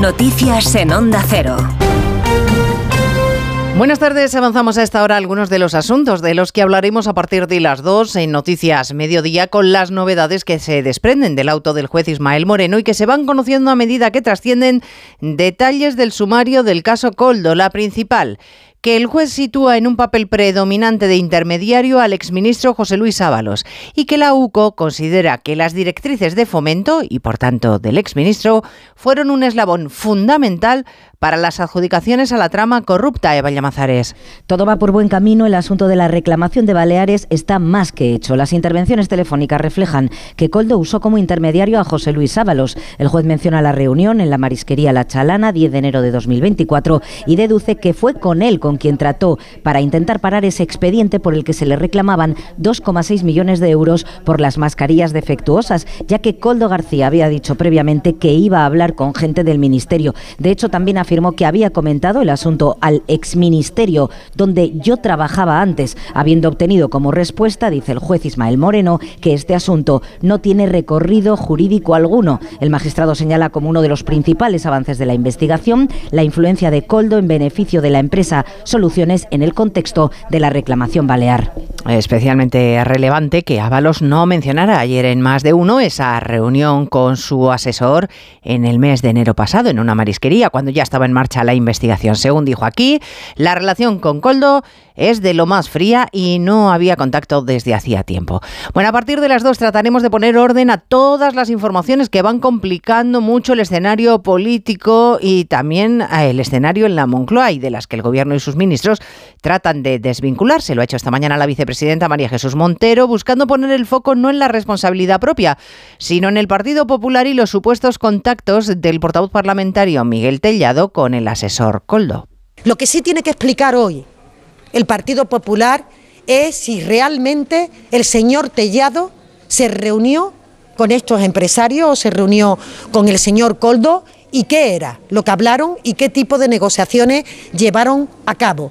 Noticias en Onda Cero. Buenas tardes, avanzamos a esta hora algunos de los asuntos de los que hablaremos a partir de las 2 en Noticias Mediodía con las novedades que se desprenden del auto del juez Ismael Moreno y que se van conociendo a medida que trascienden detalles del sumario del caso Coldo, la principal que el juez sitúa en un papel predominante de intermediario al exministro José Luis Ábalos y que la UCO considera que las directrices de fomento y por tanto del exministro fueron un eslabón fundamental para las adjudicaciones a la trama corrupta, Eva Llamazares. Todo va por buen camino. El asunto de la reclamación de Baleares está más que hecho. Las intervenciones telefónicas reflejan que Coldo usó como intermediario a José Luis Ábalos. El juez menciona la reunión en la marisquería La Chalana, 10 de enero de 2024, y deduce que fue con él quien trató para intentar parar ese expediente por el que se le reclamaban 2,6 millones de euros por las mascarillas defectuosas, ya que Coldo García había dicho previamente que iba a hablar con gente del ministerio. De hecho, también afirmó que había comentado el asunto al exministerio donde yo trabajaba antes, habiendo obtenido como respuesta, dice el juez Ismael Moreno, que este asunto no tiene recorrido jurídico alguno. El magistrado señala como uno de los principales avances de la investigación la influencia de Coldo en beneficio de la empresa Soluciones en el contexto de la reclamación balear. Especialmente relevante que Ábalos no mencionara ayer en más de uno esa reunión con su asesor en el mes de enero pasado en una marisquería, cuando ya estaba en marcha la investigación. Según dijo aquí, la relación con Coldo es de lo más fría y no había contacto desde hacía tiempo. Bueno, a partir de las dos trataremos de poner orden a todas las informaciones que van complicando mucho el escenario político y también eh, el escenario en la Moncloa y de las que el gobierno y sus ministros tratan de desvincularse. Lo ha hecho esta mañana la vicepresidenta María Jesús Montero, buscando poner el foco no en la responsabilidad propia, sino en el Partido Popular y los supuestos contactos del portavoz parlamentario Miguel Tellado con el asesor Coldo. Lo que sí tiene que explicar hoy el Partido Popular es si realmente el señor Tellado se reunió con estos empresarios o se reunió con el señor Coldo y qué era lo que hablaron y qué tipo de negociaciones llevaron a cabo.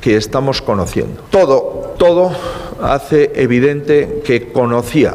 que estamos conociendo. Todo, todo hace evidente que conocía